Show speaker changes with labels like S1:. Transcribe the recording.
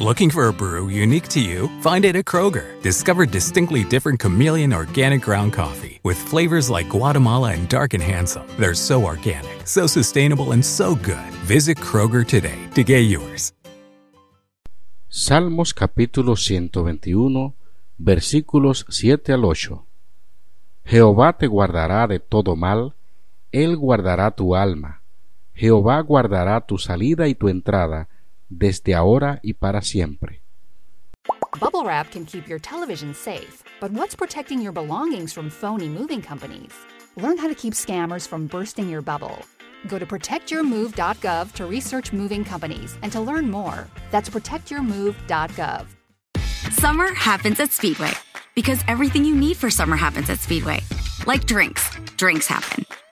S1: Looking for a brew unique to you? Find it at Kroger. Discover distinctly different chameleon organic ground coffee with flavors like Guatemala and Dark and Handsome. They're so organic, so sustainable, and so good. Visit Kroger today to get yours.
S2: Salmos capítulo 121, versículos 7 al 8. Jehová te guardará de todo mal, Él guardará tu alma. Jehová guardará tu salida y tu entrada desde ahora y para siempre.
S3: Bubble wrap can keep your television safe, but what's protecting your belongings from phony moving companies? Learn how to keep scammers from bursting your bubble. Go to protectyourmove.gov to research moving companies and to learn more. That's protectyourmove.gov.
S4: Summer happens at Speedway because everything you need for summer happens at Speedway. Like drinks, drinks happen.